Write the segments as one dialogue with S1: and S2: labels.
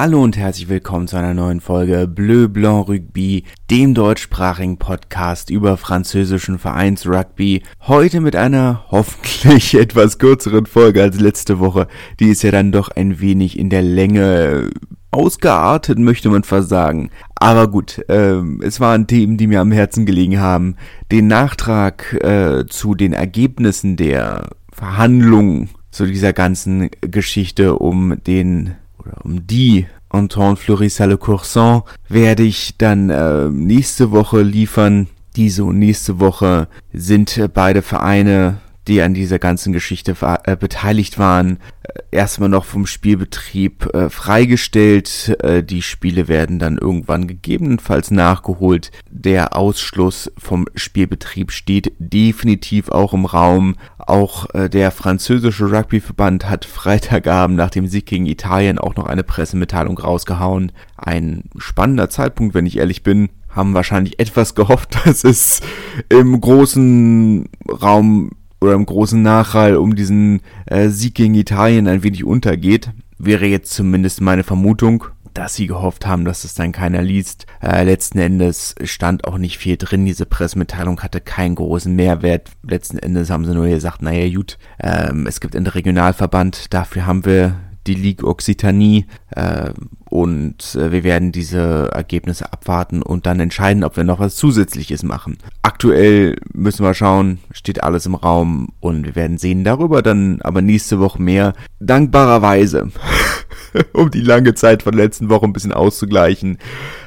S1: Hallo und herzlich willkommen zu einer neuen Folge Bleu Blanc Rugby, dem deutschsprachigen Podcast über französischen Vereinsrugby. Heute mit einer hoffentlich etwas kürzeren Folge als letzte Woche. Die ist ja dann doch ein wenig in der Länge ausgeartet, möchte man fast sagen. Aber gut, ähm, es waren Themen, die mir am Herzen gelegen haben. Den Nachtrag äh, zu den Ergebnissen der Verhandlungen zu dieser ganzen Geschichte um den oder um die Entente Fleury-Salle Courson werde ich dann äh, nächste Woche liefern. Diese und nächste Woche sind äh, beide Vereine die an dieser ganzen Geschichte äh, beteiligt waren, äh, erstmal noch vom Spielbetrieb äh, freigestellt. Äh, die Spiele werden dann irgendwann gegebenenfalls nachgeholt. Der Ausschluss vom Spielbetrieb steht definitiv auch im Raum. Auch äh, der französische Rugbyverband hat Freitagabend nach dem Sieg gegen Italien auch noch eine Pressemitteilung rausgehauen. Ein spannender Zeitpunkt, wenn ich ehrlich bin haben wahrscheinlich etwas gehofft, dass es im großen Raum oder im großen Nachhall um diesen äh, Sieg gegen Italien ein wenig untergeht. Wäre jetzt zumindest meine Vermutung, dass sie gehofft haben, dass es dann keiner liest. Äh, letzten Endes stand auch nicht viel drin. Diese Pressemitteilung hatte keinen großen Mehrwert. Letzten Endes haben sie nur gesagt, naja gut, ähm, es gibt einen Regionalverband, dafür haben wir die Ligue Occitanie äh, und äh, wir werden diese Ergebnisse abwarten und dann entscheiden, ob wir noch was Zusätzliches machen. Aktuell müssen wir schauen, steht alles im Raum und wir werden sehen darüber dann aber nächste Woche mehr. Dankbarerweise, um die lange Zeit von letzten Woche ein bisschen auszugleichen,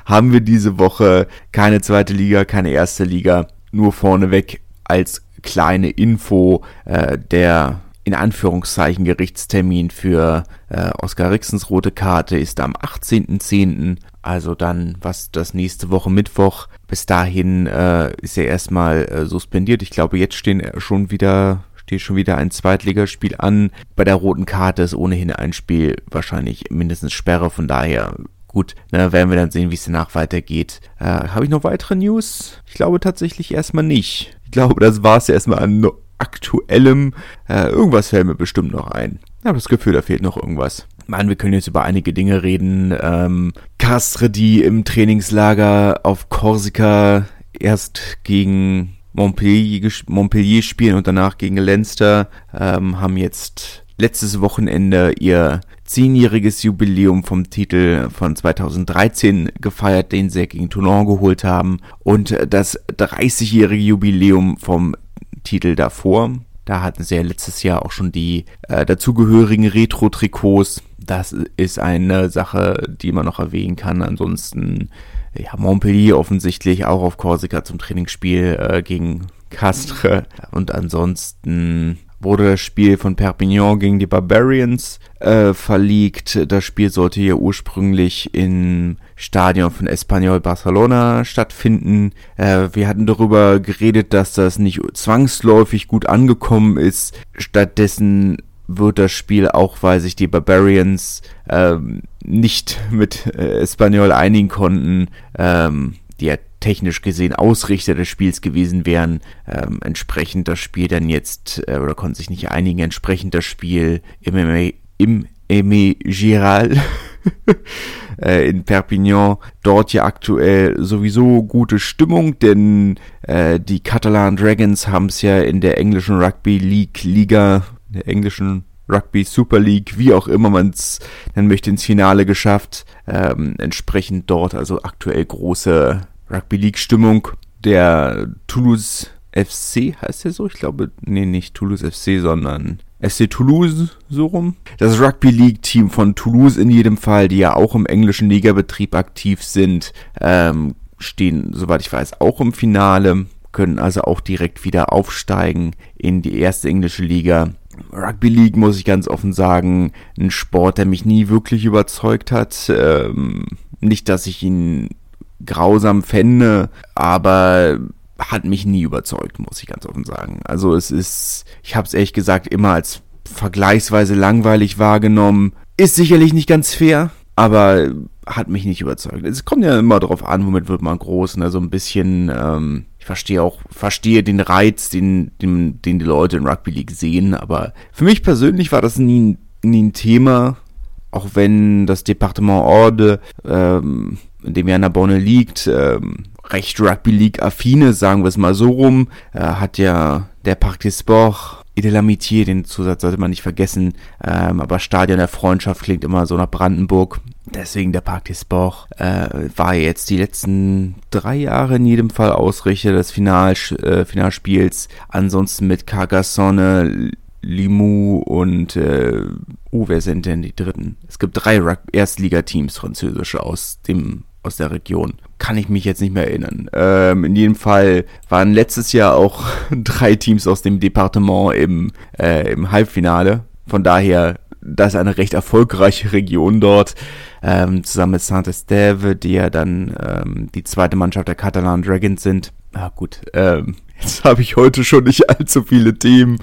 S1: haben wir diese Woche keine zweite Liga, keine erste Liga, nur vorneweg als kleine Info äh, der in Anführungszeichen Gerichtstermin für äh, Oskar Rixens rote Karte ist am 18.10., also dann was das nächste Woche Mittwoch. Bis dahin äh, ist er erstmal äh, suspendiert. Ich glaube, jetzt stehen schon wieder steht schon wieder ein Zweitligaspiel an. Bei der roten Karte ist ohnehin ein Spiel wahrscheinlich mindestens Sperre, von daher gut, ne, werden wir dann sehen, wie es danach weitergeht. Äh, Habe ich noch weitere News? Ich glaube tatsächlich erstmal nicht. Ich glaube, das war es erstmal an aktuellem. Äh, irgendwas fällt mir bestimmt noch ein. Ich habe das Gefühl, da fehlt noch irgendwas. Mann, wir können jetzt über einige Dinge reden. Ähm, Castre, die im Trainingslager auf Korsika erst gegen Montpellier, Montpellier spielen und danach gegen Leinster, ähm, haben jetzt letztes Wochenende ihr zehnjähriges Jubiläum vom Titel von 2013 gefeiert, den sie gegen Toulon geholt haben und das 30-jährige Jubiläum vom Titel davor. Da hatten sie ja letztes Jahr auch schon die äh, dazugehörigen Retro-Trikots. Das ist eine Sache, die man noch erwähnen kann. Ansonsten, ja, Montpellier offensichtlich auch auf Korsika zum Trainingsspiel äh, gegen Castre. Und ansonsten wurde das Spiel von Perpignan gegen die Barbarians äh, verlegt. Das Spiel sollte ja ursprünglich im Stadion von Espanyol Barcelona stattfinden. Äh, wir hatten darüber geredet, dass das nicht zwangsläufig gut angekommen ist. Stattdessen wird das Spiel auch, weil sich die Barbarians ähm, nicht mit äh, Espanyol einigen konnten, ähm, die ja technisch gesehen Ausrichter des Spiels gewesen wären, ähm, entsprechend das Spiel dann jetzt, äh, oder konnten sich nicht einigen, entsprechend das Spiel im, im Aimé Giral äh, in Perpignan. Dort ja aktuell sowieso gute Stimmung, denn äh, die Catalan Dragons haben es ja in der englischen Rugby League Liga, der englischen Rugby Super League, wie auch immer man es nennen möchte, ins Finale geschafft. Ähm, entsprechend dort also aktuell große Rugby League Stimmung. Der Toulouse FC heißt der so? Ich glaube, nee, nicht Toulouse FC, sondern SC Toulouse, so rum. Das Rugby League Team von Toulouse in jedem Fall, die ja auch im englischen Ligabetrieb aktiv sind, ähm, stehen, soweit ich weiß, auch im Finale, können also auch direkt wieder aufsteigen in die erste englische Liga. Rugby League, muss ich ganz offen sagen, ein Sport, der mich nie wirklich überzeugt hat. Ähm, nicht, dass ich ihn grausam fände, aber hat mich nie überzeugt, muss ich ganz offen sagen. Also es ist, ich habe es ehrlich gesagt immer als vergleichsweise langweilig wahrgenommen. Ist sicherlich nicht ganz fair, aber hat mich nicht überzeugt. Es kommt ja immer darauf an, womit wird man groß. Ne? So ein bisschen, ähm, ich verstehe auch, verstehe den Reiz, den, den, den die Leute in Rugby League sehen, aber für mich persönlich war das nie, nie ein Thema. auch wenn das Departement Orde, ähm, in dem ja Narbonne liegt, ähm, recht Rugby League affine, sagen wir es mal so rum, äh, hat ja der Parc des Sports et de l'Amitié, den Zusatz sollte man nicht vergessen, ähm, aber Stadion der Freundschaft klingt immer so nach Brandenburg. Deswegen der Parc des Sports äh, war jetzt die letzten drei Jahre in jedem Fall Ausrichter des Final, äh, Finalspiels. Ansonsten mit Carcassonne, Limoux und äh, oh, wer sind denn die dritten? Es gibt drei Erstligateams französische aus dem aus der Region. Kann ich mich jetzt nicht mehr erinnern. Ähm, in jedem Fall waren letztes Jahr auch drei Teams aus dem Departement im, äh, im Halbfinale. Von daher, das ist eine recht erfolgreiche Region dort. Ähm, zusammen mit Saint-Estève, die ja dann ähm, die zweite Mannschaft der Catalan Dragons sind. Ah gut, ähm, jetzt habe ich heute schon nicht allzu viele Themen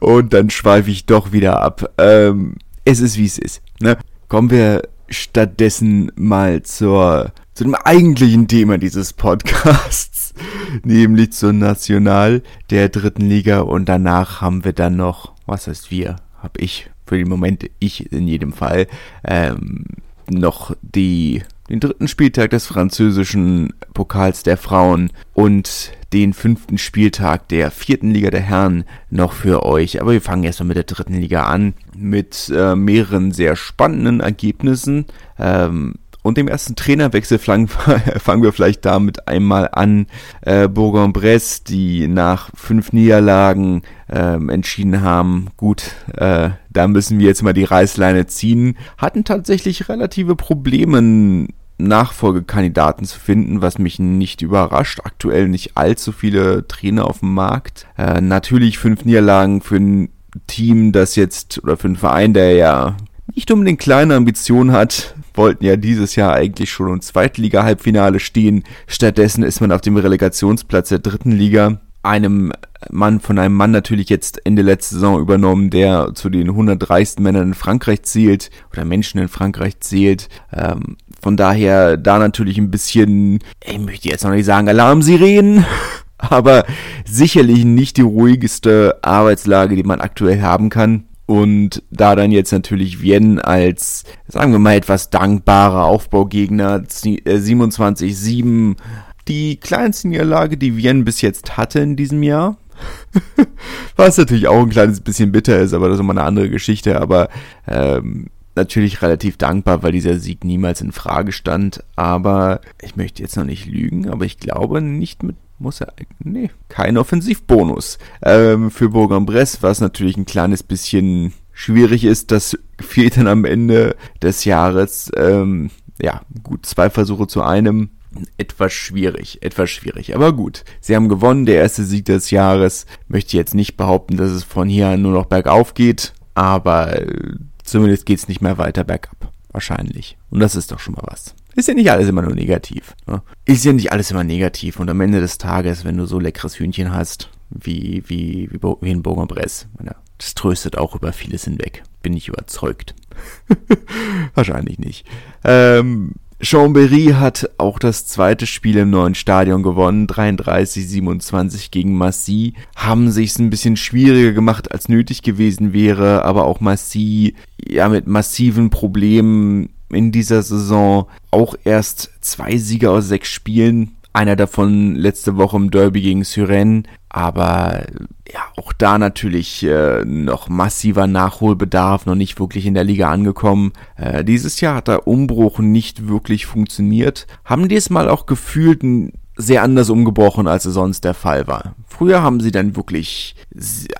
S1: und dann schweife ich doch wieder ab. Ähm, es ist wie es ist. Ne? Kommen wir stattdessen mal zur, zu dem eigentlichen Thema dieses Podcasts, nämlich zur National der dritten Liga. Und danach haben wir dann noch, was heißt wir, hab ich, für den Moment ich in jedem Fall, ähm, noch die, den dritten Spieltag des französischen Pokals der Frauen und den fünften Spieltag der vierten Liga der Herren noch für euch. Aber wir fangen erstmal mit der dritten Liga an, mit äh, mehreren sehr spannenden Ergebnissen. Ähm, und dem ersten Trainerwechsel fangen, wir vielleicht damit einmal an. Äh, Bourg-en-Bresse, die nach fünf Niederlagen ähm, entschieden haben, gut, äh, da müssen wir jetzt mal die Reißleine ziehen, hatten tatsächlich relative Probleme, Nachfolgekandidaten zu finden, was mich nicht überrascht. Aktuell nicht allzu viele Trainer auf dem Markt. Äh, natürlich fünf Niederlagen für ein Team, das jetzt, oder für einen Verein, der ja nicht unbedingt kleine Ambitionen hat, wollten ja dieses Jahr eigentlich schon im Zweitliga-Halbfinale stehen. Stattdessen ist man auf dem Relegationsplatz der dritten Liga einem Mann, von einem Mann natürlich jetzt Ende letzte Saison übernommen, der zu den 130 Männern in Frankreich zählt oder Menschen in Frankreich zählt. Ähm, von daher da natürlich ein bisschen, ich möchte jetzt noch nicht sagen Alarmsirenen, aber sicherlich nicht die ruhigste Arbeitslage, die man aktuell haben kann. Und da dann jetzt natürlich Vienne als, sagen wir mal, etwas dankbarer Aufbaugegner 27-7 äh, die kleinste Niederlage, die Vienne bis jetzt hatte in diesem Jahr. Was natürlich auch ein kleines bisschen bitter ist, aber das ist immer eine andere Geschichte. Aber ähm, natürlich relativ dankbar, weil dieser Sieg niemals in Frage stand. Aber ich möchte jetzt noch nicht lügen, aber ich glaube nicht mit muss er, nee, kein Offensivbonus ähm, für Bourg-en-Bresse, was natürlich ein kleines bisschen schwierig ist. Das fehlt dann am Ende des Jahres. Ähm, ja, gut, zwei Versuche zu einem. Etwas schwierig, etwas schwierig. Aber gut, sie haben gewonnen, der erste Sieg des Jahres. Möchte jetzt nicht behaupten, dass es von hier an nur noch bergauf geht, aber zumindest geht es nicht mehr weiter bergab. Wahrscheinlich. Und das ist doch schon mal was. Ist ja nicht alles immer nur negativ. Ne? Ist ja nicht alles immer negativ. Und am Ende des Tages, wenn du so leckeres Hühnchen hast, wie, wie, wie, wie in Bourg-en-Bresse, das tröstet auch über vieles hinweg. Bin ich überzeugt. Wahrscheinlich nicht. Ähm, Chambéry hat auch das zweite Spiel im neuen Stadion gewonnen, 33-27 gegen Massy. Haben sich's ein bisschen schwieriger gemacht, als nötig gewesen wäre, aber auch Massy, ja, mit massiven Problemen in dieser Saison. Auch erst zwei Sieger aus sechs Spielen. Einer davon letzte Woche im Derby gegen Syren. Aber ja, auch da natürlich äh, noch massiver Nachholbedarf, noch nicht wirklich in der Liga angekommen. Äh, dieses Jahr hat der Umbruch nicht wirklich funktioniert. Haben diesmal auch gefühlt sehr anders umgebrochen, als es sonst der Fall war. Früher haben sie dann wirklich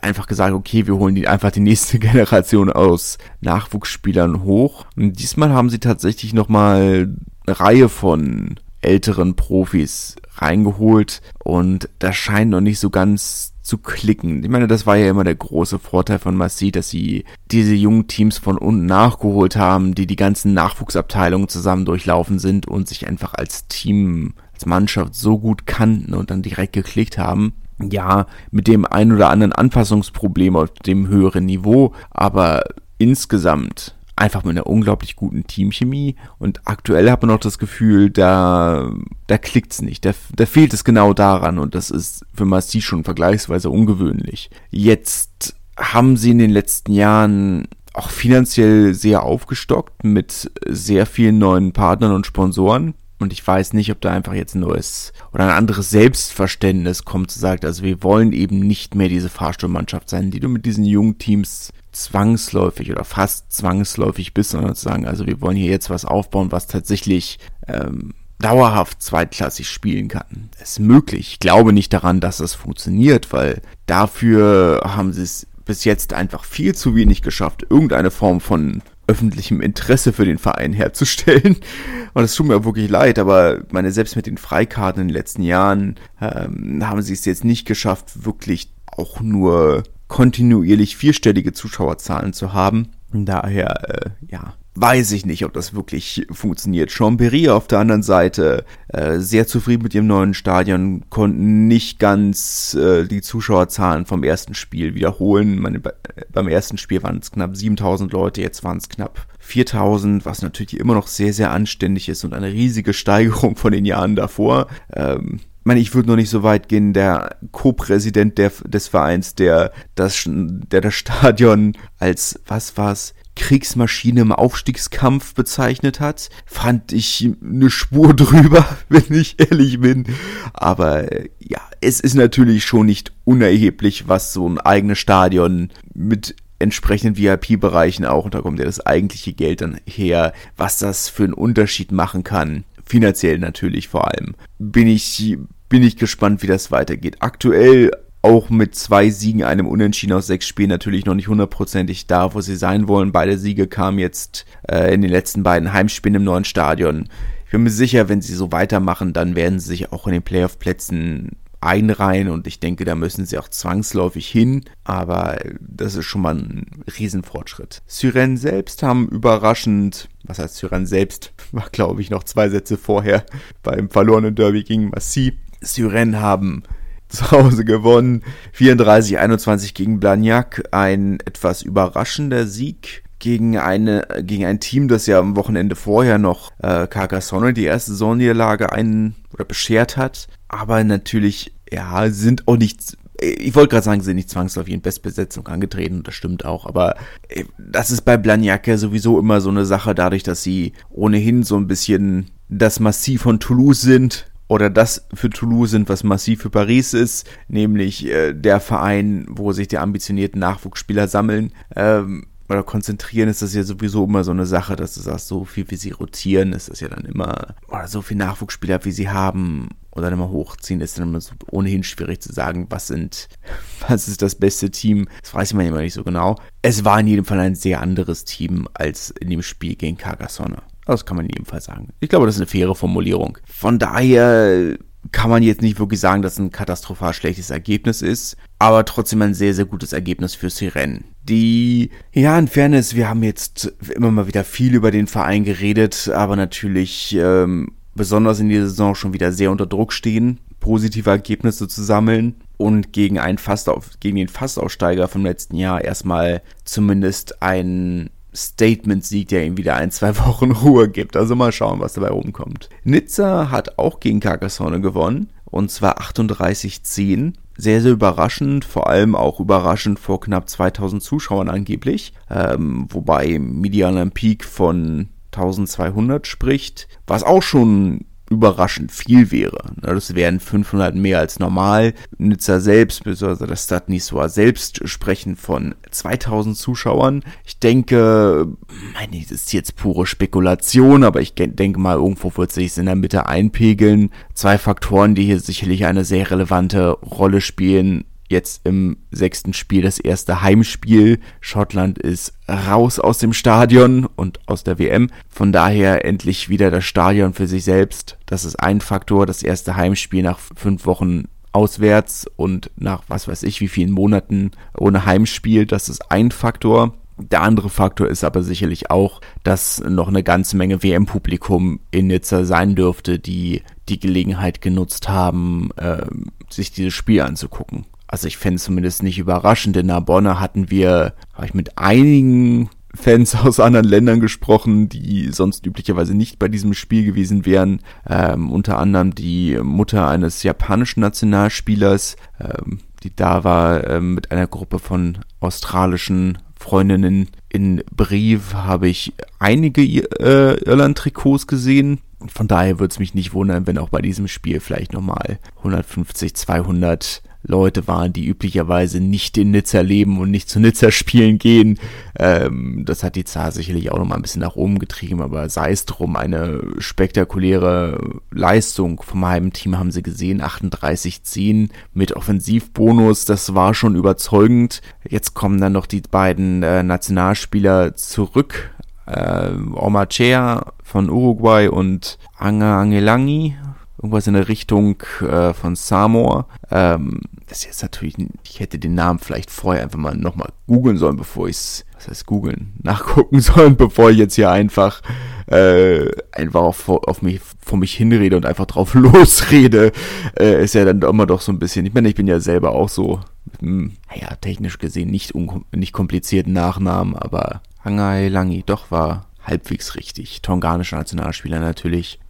S1: einfach gesagt, okay, wir holen die einfach die nächste Generation aus Nachwuchsspielern hoch. Und diesmal haben sie tatsächlich nochmal eine Reihe von älteren Profis reingeholt und das scheint noch nicht so ganz zu klicken. Ich meine, das war ja immer der große Vorteil von Massi, dass sie diese jungen Teams von unten nachgeholt haben, die die ganzen Nachwuchsabteilungen zusammen durchlaufen sind und sich einfach als Team, als Mannschaft so gut kannten und dann direkt geklickt haben. Ja, mit dem ein oder anderen Anpassungsproblem auf dem höheren Niveau, aber insgesamt einfach mit einer unglaublich guten Teamchemie. Und aktuell hat man auch das Gefühl, da, da klickt's nicht. Da, da fehlt es genau daran. Und das ist für Massi schon vergleichsweise ungewöhnlich. Jetzt haben sie in den letzten Jahren auch finanziell sehr aufgestockt mit sehr vielen neuen Partnern und Sponsoren. Und ich weiß nicht, ob da einfach jetzt ein neues oder ein anderes Selbstverständnis kommt, zu sagen, also wir wollen eben nicht mehr diese Fahrstuhlmannschaft sein, die du mit diesen jungen Teams zwangsläufig oder fast zwangsläufig bist, sondern zu sagen, also wir wollen hier jetzt was aufbauen, was tatsächlich ähm, dauerhaft zweitklassig spielen kann. Das ist möglich. Ich glaube nicht daran, dass das funktioniert, weil dafür haben sie es bis jetzt einfach viel zu wenig geschafft, irgendeine Form von öffentlichem Interesse für den Verein herzustellen. Und es tut mir wirklich leid, aber meine, selbst mit den Freikarten in den letzten Jahren ähm, haben sie es jetzt nicht geschafft, wirklich auch nur kontinuierlich vierstellige Zuschauerzahlen zu haben. Daher, äh, ja, weiß ich nicht, ob das wirklich funktioniert. Chambéry auf der anderen Seite äh, sehr zufrieden mit ihrem neuen Stadion, konnten nicht ganz äh, die Zuschauerzahlen vom ersten Spiel wiederholen. Meine, beim ersten Spiel waren es knapp 7000 Leute, jetzt waren es knapp 4000, was natürlich immer noch sehr, sehr anständig ist und eine riesige Steigerung von den Jahren davor. Ähm, ich meine, ich würde noch nicht so weit gehen, der Co-Präsident des Vereins, der das, der das Stadion als, was war's, Kriegsmaschine im Aufstiegskampf bezeichnet hat, fand ich eine Spur drüber, wenn ich ehrlich bin. Aber ja, es ist natürlich schon nicht unerheblich, was so ein eigenes Stadion mit entsprechenden VIP-Bereichen auch, und da kommt ja das eigentliche Geld dann her, was das für einen Unterschied machen kann. Finanziell natürlich vor allem. Bin ich, bin ich gespannt, wie das weitergeht. Aktuell auch mit zwei Siegen, einem Unentschieden aus sechs Spielen natürlich noch nicht hundertprozentig da, wo sie sein wollen. Beide Siege kamen jetzt äh, in den letzten beiden Heimspielen im neuen Stadion. Ich bin mir sicher, wenn sie so weitermachen, dann werden sie sich auch in den Playoff-Plätzen einreihen und ich denke, da müssen sie auch zwangsläufig hin, aber das ist schon mal ein Riesenfortschritt. Syren selbst haben überraschend, heißt Syren selbst, war glaube ich noch zwei Sätze vorher beim verlorenen Derby gegen Massi. Syren haben zu Hause gewonnen. 34-21 gegen Blagnac. Ein etwas überraschender Sieg gegen eine gegen ein Team, das ja am Wochenende vorher noch äh, Carcassonne die erste Saisonniederlage einen oder beschert hat, aber natürlich ja sind auch nicht ich wollte gerade sagen, sie sind nicht zwangsläufig in Bestbesetzung angetreten, das stimmt auch, aber äh, das ist bei Blagnac sowieso immer so eine Sache, dadurch, dass sie ohnehin so ein bisschen das Massiv von Toulouse sind, oder das für Toulouse sind, was massiv für Paris ist, nämlich äh, der Verein, wo sich die ambitionierten Nachwuchsspieler sammeln. Ähm, oder konzentrieren ist das ja sowieso immer so eine Sache, dass du sagst, so viel wie sie rotieren, ist das ja dann immer, oder so viel Nachwuchsspieler wie sie haben, oder dann immer hochziehen, ist dann immer so ohnehin schwierig zu sagen, was sind, was ist das beste Team. Das weiß man immer nicht so genau. Es war in jedem Fall ein sehr anderes Team als in dem Spiel gegen Carcassonne. Das kann man in jedem Fall sagen. Ich glaube, das ist eine faire Formulierung. Von daher kann man jetzt nicht wirklich sagen, dass ein katastrophal schlechtes Ergebnis ist, aber trotzdem ein sehr, sehr gutes Ergebnis für Siren. Die, ja, in Fairness, wir haben jetzt immer mal wieder viel über den Verein geredet, aber natürlich ähm, besonders in dieser Saison schon wieder sehr unter Druck stehen, positive Ergebnisse zu sammeln und gegen einen Fastauf, gegen den Fastaussteiger vom letzten Jahr erstmal zumindest ein Statement-Sieg, der ihm wieder ein, zwei Wochen Ruhe gibt. Also mal schauen, was dabei rumkommt. Nizza hat auch gegen Carcassonne gewonnen. Und zwar 38-10. Sehr, sehr überraschend, vor allem auch überraschend vor knapp 2000 Zuschauern angeblich. Ähm, wobei Medianer Peak von 1200 spricht, was auch schon überraschend viel wäre. Das wären 500 mehr als normal. Nizza selbst, beziehungsweise das Stade Niçois selbst sprechen von 2000 Zuschauern. Ich denke, meine, das ist jetzt pure Spekulation, aber ich denke mal, irgendwo wird sich in der Mitte einpegeln. Zwei Faktoren, die hier sicherlich eine sehr relevante Rolle spielen jetzt im sechsten Spiel das erste Heimspiel. Schottland ist raus aus dem Stadion und aus der WM. Von daher endlich wieder das Stadion für sich selbst. Das ist ein Faktor. Das erste Heimspiel nach fünf Wochen auswärts und nach was weiß ich wie vielen Monaten ohne Heimspiel. Das ist ein Faktor. Der andere Faktor ist aber sicherlich auch, dass noch eine ganze Menge WM-Publikum in Nizza sein dürfte, die die Gelegenheit genutzt haben, äh, sich dieses Spiel anzugucken. Also ich fände es zumindest nicht überraschend. In Narbonne hatten wir, habe ich mit einigen Fans aus anderen Ländern gesprochen, die sonst üblicherweise nicht bei diesem Spiel gewesen wären. Ähm, unter anderem die Mutter eines japanischen Nationalspielers, ähm, die da war ähm, mit einer Gruppe von australischen Freundinnen, in Brief habe ich einige äh, Irland-Trikots gesehen. Von daher würde es mich nicht wundern, wenn auch bei diesem Spiel vielleicht nochmal 150, 200 Leute waren, die üblicherweise nicht in Nizza leben und nicht zu Nizza spielen gehen. Ähm, das hat die Zahl sicherlich auch nochmal ein bisschen nach oben getrieben, aber sei es drum, eine spektakuläre Leistung vom Heimteam haben sie gesehen, 38-10 mit Offensivbonus, das war schon überzeugend. Jetzt kommen dann noch die beiden äh, Nationalspieler zurück, äh, Omachea von Uruguay und Anga Angelangi irgendwas in der Richtung äh, von Samoa. Ähm, ist jetzt natürlich, ich hätte den Namen vielleicht vorher einfach mal nochmal googeln sollen, bevor ich es, was heißt googeln, nachgucken sollen, bevor ich jetzt hier einfach, äh, einfach auf, auf mich, vor mich hinrede und einfach drauf losrede. Äh, ist ja dann immer doch so ein bisschen, ich meine, ich bin ja selber auch so, hm, naja, technisch gesehen nicht, nicht komplizierten Nachnamen, aber Hangai Langi doch war halbwegs richtig. Tonganischer Nationalspieler natürlich.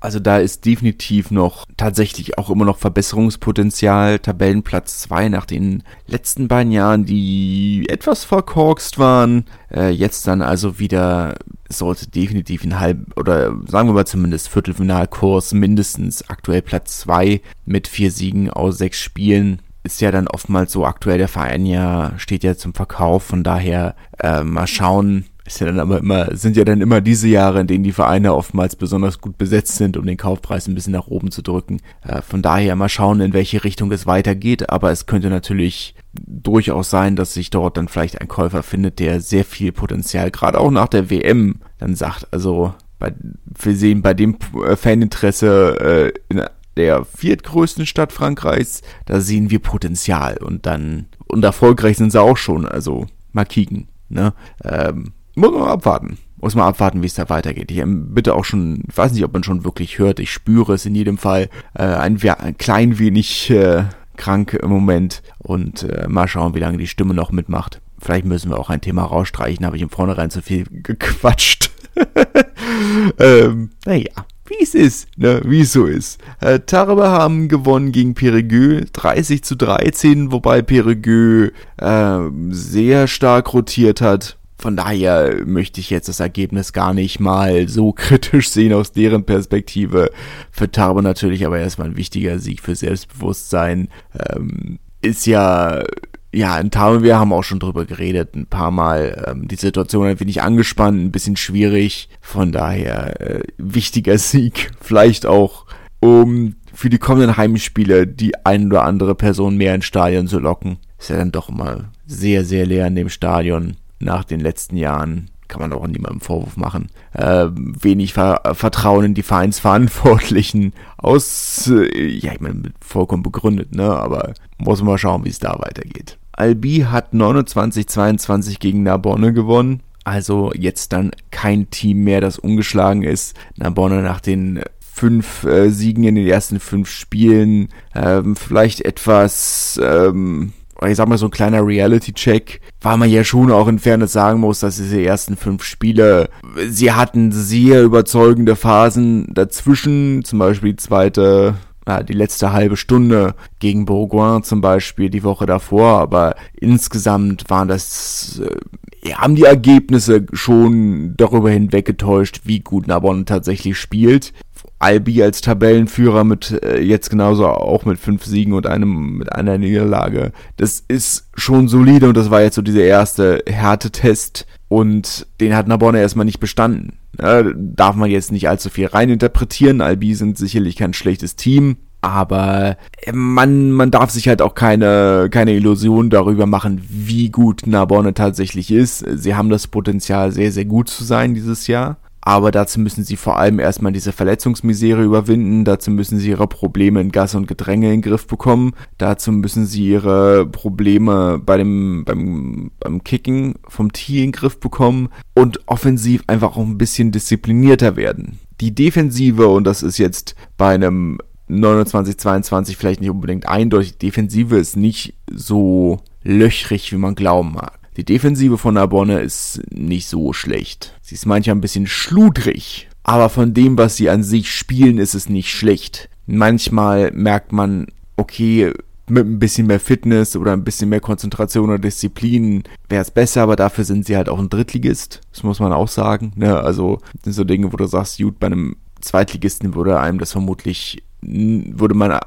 S1: Also da ist definitiv noch tatsächlich auch immer noch Verbesserungspotenzial. Tabellenplatz 2 nach den letzten beiden Jahren, die etwas verkorkst waren. Äh, jetzt dann also wieder sollte definitiv ein halb oder sagen wir mal zumindest Viertelfinalkurs mindestens aktuell Platz 2 mit vier Siegen aus sechs Spielen ist ja dann oftmals so aktuell der Verein ja steht ja zum Verkauf von daher äh, mal schauen ist ja dann aber immer, sind ja dann immer diese Jahre, in denen die Vereine oftmals besonders gut besetzt sind, um den Kaufpreis ein bisschen nach oben zu drücken. Äh, von daher mal schauen, in welche Richtung es weitergeht, aber es könnte natürlich durchaus sein, dass sich dort dann vielleicht ein Käufer findet, der sehr viel Potenzial, gerade auch nach der WM, dann sagt, also bei, wir sehen bei dem äh, Faninteresse äh, in der viertgrößten Stadt Frankreichs, da sehen wir Potenzial. Und dann, und erfolgreich sind sie auch schon, also mal kicken, ne, ähm, muss man abwarten. Muss man abwarten, wie es da weitergeht. Ich ähm, bitte auch schon, ich weiß nicht, ob man schon wirklich hört, ich spüre es in jedem Fall äh, ein, ein klein wenig äh, krank im Moment und äh, mal schauen, wie lange die Stimme noch mitmacht. Vielleicht müssen wir auch ein Thema rausstreichen, habe ich im Vornherein zu viel gequatscht. ähm, naja, wie es ist, ne, wie es so ist. Äh, Tarbe haben gewonnen gegen Perigueux, 30 zu 13, wobei Perigueux äh, sehr stark rotiert hat. Von daher möchte ich jetzt das Ergebnis gar nicht mal so kritisch sehen aus deren Perspektive. Für Tarbo natürlich aber erstmal ein wichtiger Sieg für Selbstbewusstsein. Ähm, ist ja, ja, in Tarbo, wir haben auch schon drüber geredet, ein paar Mal. Ähm, die Situation ein wenig angespannt, ein bisschen schwierig. Von daher äh, wichtiger Sieg. Vielleicht auch, um für die kommenden Heimspiele die ein oder andere Person mehr ins Stadion zu locken. Ist ja dann doch immer sehr, sehr leer in dem Stadion nach den letzten Jahren kann man auch niemandem Vorwurf machen. Äh, wenig Ver Vertrauen in die Vereinsverantwortlichen aus, äh, ja, ich meine, vollkommen begründet, ne, aber muss man mal schauen, wie es da weitergeht. Albi hat 29-22 gegen Narbonne gewonnen. Also jetzt dann kein Team mehr, das ungeschlagen ist. Narbonne nach den fünf äh, Siegen in den ersten fünf Spielen, ähm, vielleicht etwas, ähm, ich sag mal so ein kleiner Reality-Check, weil man ja schon auch in Fairness sagen muss, dass diese ersten fünf Spiele, sie hatten sehr überzeugende Phasen dazwischen, zum Beispiel die zweite, ja, die letzte halbe Stunde gegen Bourgoin zum Beispiel die Woche davor, aber insgesamt waren das, äh, haben die Ergebnisse schon darüber hinweg getäuscht, wie gut Narbonne tatsächlich spielt. Albi als Tabellenführer mit äh, jetzt genauso auch mit fünf Siegen und einem mit einer Niederlage. Das ist schon solide und das war jetzt so dieser erste Härtetest und den hat Nabonne erstmal nicht bestanden. Ja, darf man jetzt nicht allzu viel reininterpretieren. Albi sind sicherlich kein schlechtes Team, aber man, man darf sich halt auch keine, keine Illusion darüber machen, wie gut Narbonne tatsächlich ist. Sie haben das Potenzial, sehr, sehr gut zu sein dieses Jahr aber dazu müssen sie vor allem erstmal diese Verletzungsmisere überwinden, dazu müssen sie ihre Probleme in Gas und Gedränge in den Griff bekommen, dazu müssen sie ihre Probleme bei dem, beim, beim Kicken vom Tee in den Griff bekommen und offensiv einfach auch ein bisschen disziplinierter werden. Die Defensive, und das ist jetzt bei einem 29, 22 vielleicht nicht unbedingt eindeutig, Defensive ist nicht so löchrig, wie man glauben mag. Die Defensive von Narbonne ist nicht so schlecht. Sie ist manchmal ein bisschen schludrig, aber von dem, was sie an sich spielen, ist es nicht schlecht. Manchmal merkt man, okay, mit ein bisschen mehr Fitness oder ein bisschen mehr Konzentration oder Disziplin wäre es besser, aber dafür sind sie halt auch ein Drittligist. Das muss man auch sagen. Ne? Also sind so Dinge, wo du sagst, gut, bei einem Zweitligisten würde einem das vermutlich, würde man äh,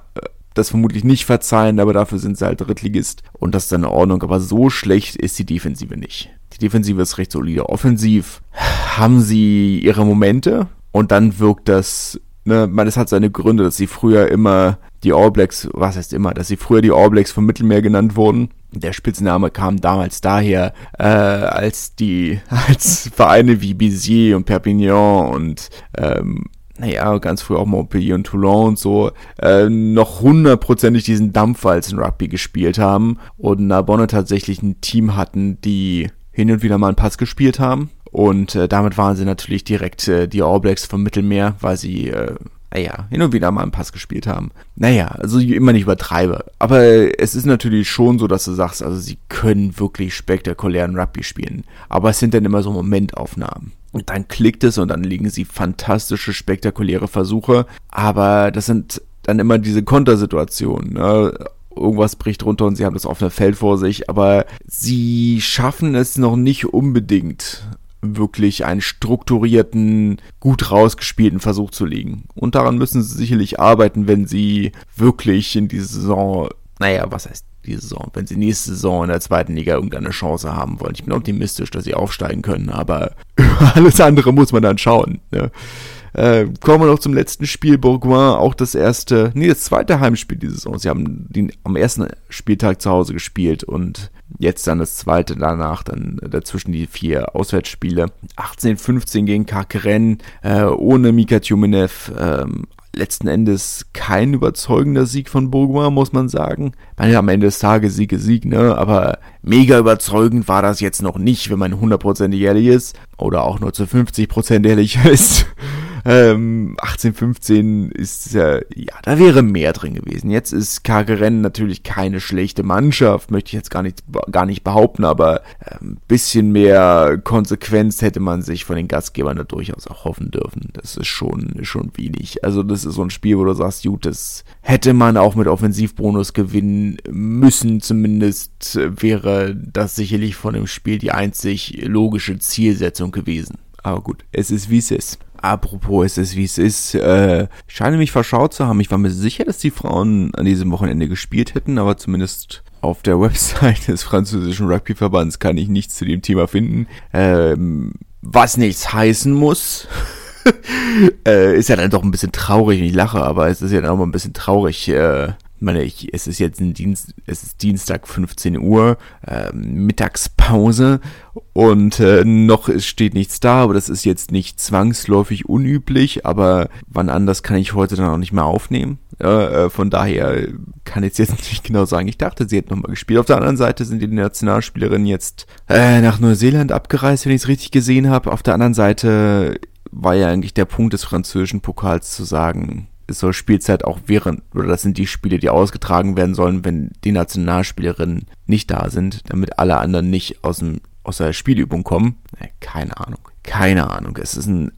S1: das vermutlich nicht verzeihen, aber dafür sind sie halt Drittligist und das ist dann in Ordnung. Aber so schlecht ist die Defensive nicht. Die Defensive ist recht solide. Offensiv haben sie ihre Momente und dann wirkt das, ne, man, das hat seine Gründe, dass sie früher immer die All Blacks, was heißt immer, dass sie früher die All Blacks vom Mittelmeer genannt wurden. Der Spitzname kam damals daher, äh, als die, als Vereine wie Bizier und Perpignan und ähm, naja, ganz früh auch Montpellier und Toulon und so, äh, noch hundertprozentig diesen Dampfer als in Rugby gespielt haben und Narbonne tatsächlich ein Team hatten, die hin und wieder mal einen Pass gespielt haben. Und äh, damit waren sie natürlich direkt äh, die All Blacks vom Mittelmeer, weil sie, äh, naja, hin und wieder mal einen Pass gespielt haben. Naja, also immer nicht übertreibe. Aber es ist natürlich schon so, dass du sagst, also sie können wirklich spektakulären Rugby spielen. Aber es sind dann immer so Momentaufnahmen. Und dann klickt es und dann liegen sie fantastische, spektakuläre Versuche. Aber das sind dann immer diese Kontersituationen. Ne? Irgendwas bricht runter und sie haben das offene Feld vor sich. Aber sie schaffen es noch nicht unbedingt wirklich einen strukturierten, gut rausgespielten Versuch zu legen. Und daran müssen sie sicherlich arbeiten, wenn sie wirklich in die Saison, naja, was heißt die Saison, wenn sie nächste Saison in der zweiten Liga irgendeine Chance haben wollen. Ich bin optimistisch, dass sie aufsteigen können, aber alles andere muss man dann schauen. Ne? Äh, kommen wir noch zum letzten Spiel. Bourgoin, auch das erste, nee, das zweite Heimspiel dieser Saison. Sie haben den, am ersten Spieltag zu Hause gespielt und jetzt dann das zweite danach, dann dazwischen die vier Auswärtsspiele. 18-15 gegen Karkeren, äh, ohne Mika Tjumenev, ähm, letzten Endes kein überzeugender Sieg von Bourgoin, muss man sagen. Ich meine, am Ende des Tages Sieg ist Sieg, ne? Aber mega überzeugend war das jetzt noch nicht, wenn man hundertprozentig ehrlich ist. Oder auch nur zu 50% ehrlich ist. Ähm, 1815 ist ja, ja, da wäre mehr drin gewesen. Jetzt ist Kageren natürlich keine schlechte Mannschaft, möchte ich jetzt gar nicht, gar nicht behaupten, aber ein ähm, bisschen mehr Konsequenz hätte man sich von den Gastgebern da durchaus auch hoffen dürfen. Das ist schon, schon wenig. Also das ist so ein Spiel, wo du sagst, gut, das hätte man auch mit Offensivbonus gewinnen müssen. Zumindest wäre das sicherlich von dem Spiel die einzig logische Zielsetzung gewesen. Aber gut, es ist wie es ist. Apropos, es ist wie es ist. Äh, scheine mich verschaut zu haben. Ich war mir sicher, dass die Frauen an diesem Wochenende gespielt hätten, aber zumindest auf der Website des französischen Rugbyverbands kann ich nichts zu dem Thema finden. Ähm, was nichts heißen muss. äh, ist ja dann doch ein bisschen traurig. Ich lache, aber es ist ja dann auch mal ein bisschen traurig, äh, meine, ich, es ist jetzt ein Dienst, es ist Dienstag 15 Uhr, äh, Mittagspause und äh, noch steht nichts da, aber das ist jetzt nicht zwangsläufig unüblich, aber wann anders kann ich heute dann auch nicht mehr aufnehmen. Äh, von daher kann ich jetzt nicht genau sagen. Ich dachte, sie hätten nochmal gespielt. Auf der anderen Seite sind die Nationalspielerinnen jetzt äh, nach Neuseeland abgereist, wenn ich es richtig gesehen habe. Auf der anderen Seite war ja eigentlich der Punkt des französischen Pokals zu sagen, es soll Spielzeit auch während, oder das sind die Spiele, die ausgetragen werden sollen, wenn die Nationalspielerinnen nicht da sind, damit alle anderen nicht aus, dem, aus der Spielübung kommen. Keine Ahnung. Keine Ahnung. Es ist ein,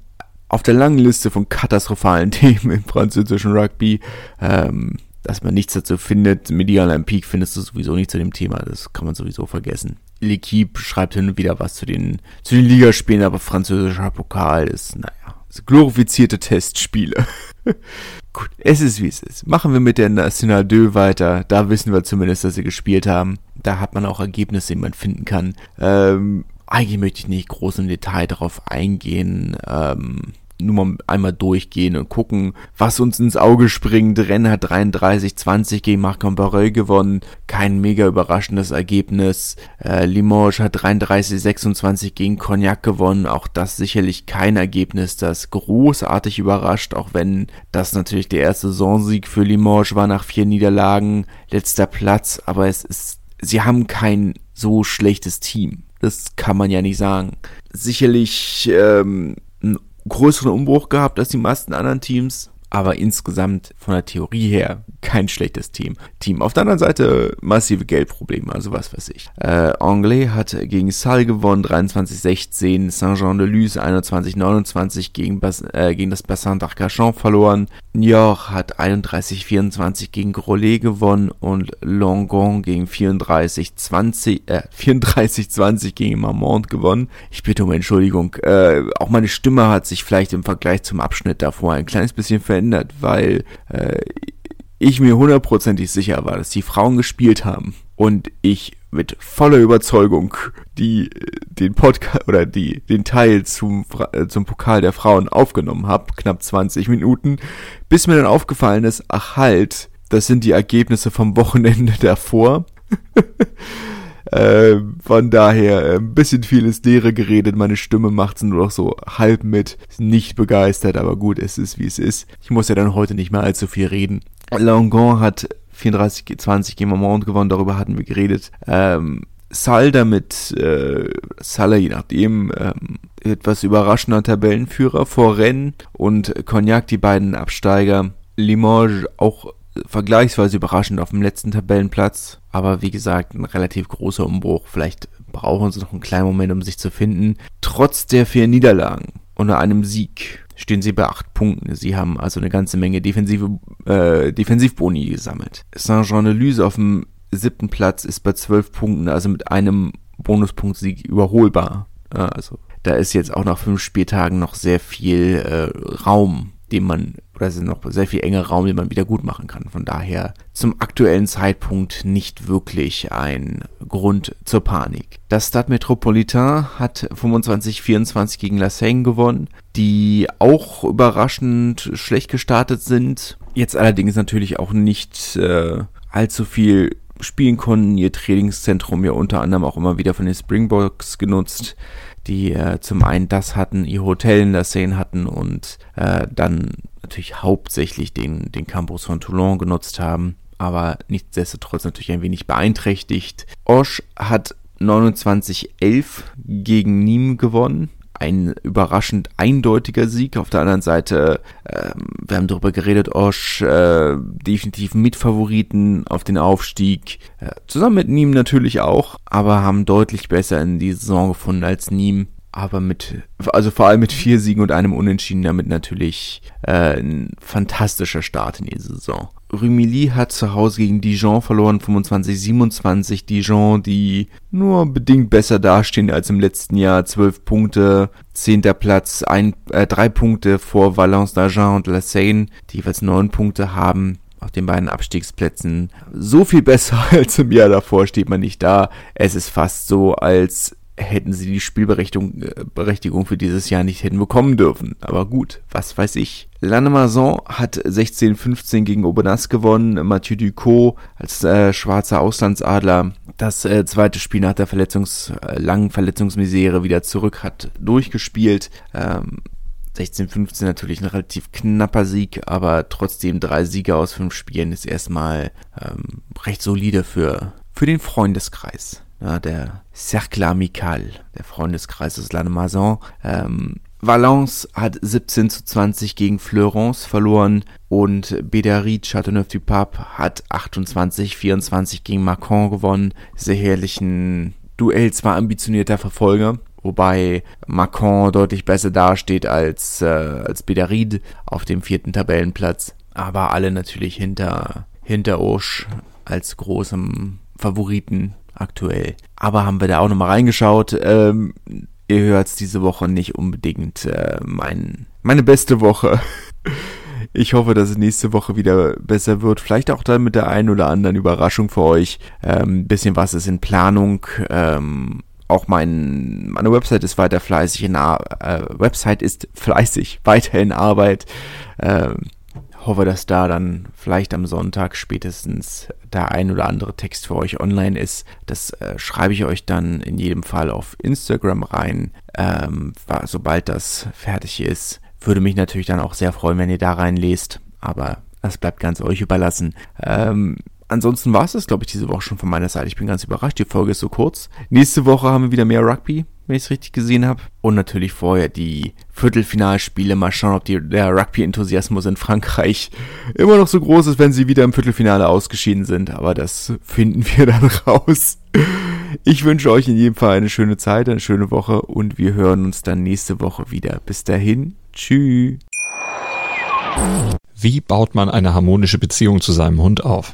S1: auf der langen Liste von katastrophalen Themen im französischen Rugby, ähm, dass man nichts dazu findet. Media Olympique findest du sowieso nicht zu dem Thema. Das kann man sowieso vergessen. L'Equipe schreibt hin und wieder was zu den, zu den Ligaspielen, aber französischer Pokal ist, naja, glorifizierte Testspiele. Gut, es ist wie es ist. Machen wir mit der National 2 weiter. Da wissen wir zumindest, dass sie gespielt haben. Da hat man auch Ergebnisse, die man finden kann. Ähm, eigentlich möchte ich nicht groß im Detail darauf eingehen. Ähm, nur mal einmal durchgehen und gucken, was uns ins Auge springt. Rennen hat 33-20 gegen Marc-Cambarel gewonnen. Kein mega überraschendes Ergebnis. Äh, Limoges hat 33-26 gegen Cognac gewonnen. Auch das sicherlich kein Ergebnis, das großartig überrascht, auch wenn das natürlich der erste Saisonsieg für Limoges war nach vier Niederlagen. Letzter Platz, aber es ist, sie haben kein so schlechtes Team. Das kann man ja nicht sagen. Sicherlich ähm, ein größeren Umbruch gehabt als die meisten anderen Teams. Aber insgesamt von der Theorie her kein schlechtes Team. Team. Auf der anderen Seite massive Geldprobleme, also was weiß ich. Äh, Anglais hat gegen Salle gewonnen, 23-16, Saint-Jean-de-Luz 21-29 gegen, äh, gegen das Bassin d'Arcachon verloren. Niort hat 31-24 gegen Grolet gewonnen und Longon gegen 34-20, äh, 34-20 gegen Marmont gewonnen. Ich bitte um Entschuldigung. Äh, auch meine Stimme hat sich vielleicht im Vergleich zum Abschnitt davor ein kleines bisschen verändert, weil äh, ich mir hundertprozentig sicher war, dass die Frauen gespielt haben und ich mit voller Überzeugung die den Podcast oder die den Teil zum äh, zum Pokal der Frauen aufgenommen habe, knapp 20 Minuten, bis mir dann aufgefallen ist, ach halt, das sind die Ergebnisse vom Wochenende davor. Äh, von daher äh, ein bisschen viel ins Leere geredet. Meine Stimme macht's nur noch so halb mit. Nicht begeistert, aber gut, es ist wie es ist. Ich muss ja dann heute nicht mehr allzu viel reden. Langon hat 34-20 gegen Marmont gewonnen, darüber hatten wir geredet. Ähm, Salda mit äh, Salah, je nachdem, ähm, etwas überraschender Tabellenführer vor Rennes und Cognac, die beiden Absteiger. Limoges auch vergleichsweise überraschend auf dem letzten Tabellenplatz. Aber wie gesagt, ein relativ großer Umbruch. Vielleicht brauchen sie noch einen kleinen Moment, um sich zu finden. Trotz der vier Niederlagen unter einem Sieg stehen sie bei acht Punkten. Sie haben also eine ganze Menge defensive, äh, Defensivboni gesammelt. Saint-Jean-de-Luz auf dem siebten Platz ist bei zwölf Punkten, also mit einem Bonuspunkt-Sieg überholbar. Also da ist jetzt auch nach fünf Spieltagen noch sehr viel äh, Raum, den man, es ist noch sehr viel enger Raum, den man wieder gut machen kann. Von daher zum aktuellen Zeitpunkt nicht wirklich ein Grund zur Panik. Das Stade Metropolitain hat 25-24 gegen La Seine gewonnen, die auch überraschend schlecht gestartet sind. Jetzt allerdings natürlich auch nicht äh, allzu viel spielen konnten. Ihr Trainingszentrum ja unter anderem auch immer wieder von den Springboks genutzt die äh, zum einen das hatten, ihr Hotel in der Seine hatten und äh, dann natürlich hauptsächlich den, den Campus von Toulon genutzt haben, aber nichtsdestotrotz natürlich ein wenig beeinträchtigt. Osh hat 29-11 gegen Nîmes gewonnen ein überraschend eindeutiger Sieg. Auf der anderen Seite, äh, wir haben darüber geredet, Osch, äh, definitiv Mitfavoriten auf den Aufstieg. Äh, zusammen mit Niem natürlich auch, aber haben deutlich besser in die Saison gefunden als Niem. Aber mit, also vor allem mit vier Siegen und einem Unentschieden, damit natürlich äh, ein fantastischer Start in die Saison. Rumilly hat zu Hause gegen Dijon verloren, 25-27. Dijon, die nur bedingt besser dastehen als im letzten Jahr. 12 Punkte, 10. Platz, ein, äh, 3 Punkte vor Valence d'Argent und La Seine, die jeweils 9 Punkte haben auf den beiden Abstiegsplätzen. So viel besser als im Jahr davor steht man nicht da. Es ist fast so, als hätten sie die Spielberechtigung äh, für dieses Jahr nicht hätten bekommen dürfen. Aber gut, was weiß ich. Lannemazon hat 16-15 gegen Aubenas gewonnen. Mathieu Ducot als äh, schwarzer Auslandsadler das äh, zweite Spiel nach der Verletzungs, äh, langen Verletzungsmisere wieder zurück hat durchgespielt. Ähm, 16-15 natürlich ein relativ knapper Sieg, aber trotzdem drei Siege aus fünf Spielen ist erstmal ähm, recht solide für, für den Freundeskreis ja, der Cercle Amical, der Freundeskreis des Lannemazon. Ähm, Valence hat 17 zu 20 gegen Fleurance verloren und Bédary Châteauneuf-du-Pape hat 28 24 gegen Macron gewonnen. Sehr herrlichen Duell, zwar ambitionierter Verfolger, wobei Macron deutlich besser dasteht als, äh, als Bédary auf dem vierten Tabellenplatz, aber alle natürlich hinter, hinter Osch als großem Favoriten aktuell. Aber haben wir da auch nochmal reingeschaut. Ähm, ihr hört diese Woche nicht unbedingt äh, mein, meine beste Woche. Ich hoffe, dass es nächste Woche wieder besser wird. Vielleicht auch dann mit der einen oder anderen Überraschung für euch. Ähm, bisschen was ist in Planung. Ähm, auch mein, meine Website ist weiter fleißig in Ar äh, Website ist fleißig weiter in Arbeit. Ähm, hoffe, dass da dann vielleicht am Sonntag spätestens der ein oder andere Text für euch online ist. Das äh, schreibe ich euch dann in jedem Fall auf Instagram rein, ähm, sobald das fertig ist. Würde mich natürlich dann auch sehr freuen, wenn ihr da reinlest, aber das bleibt ganz euch überlassen. Ähm, ansonsten war es das, glaube ich, diese Woche schon von meiner Seite. Ich bin ganz überrascht. Die Folge ist so kurz. Nächste Woche haben wir wieder mehr Rugby. Wenn ich es richtig gesehen habe. Und natürlich vorher die Viertelfinalspiele. Mal schauen, ob die, der Rugby-Enthusiasmus in Frankreich immer noch so groß ist, wenn sie wieder im Viertelfinale ausgeschieden sind. Aber das finden wir dann raus. Ich wünsche euch in jedem Fall eine schöne Zeit, eine schöne Woche und wir hören uns dann nächste Woche wieder. Bis dahin, tschüss.
S2: Wie baut man eine harmonische Beziehung zu seinem Hund auf?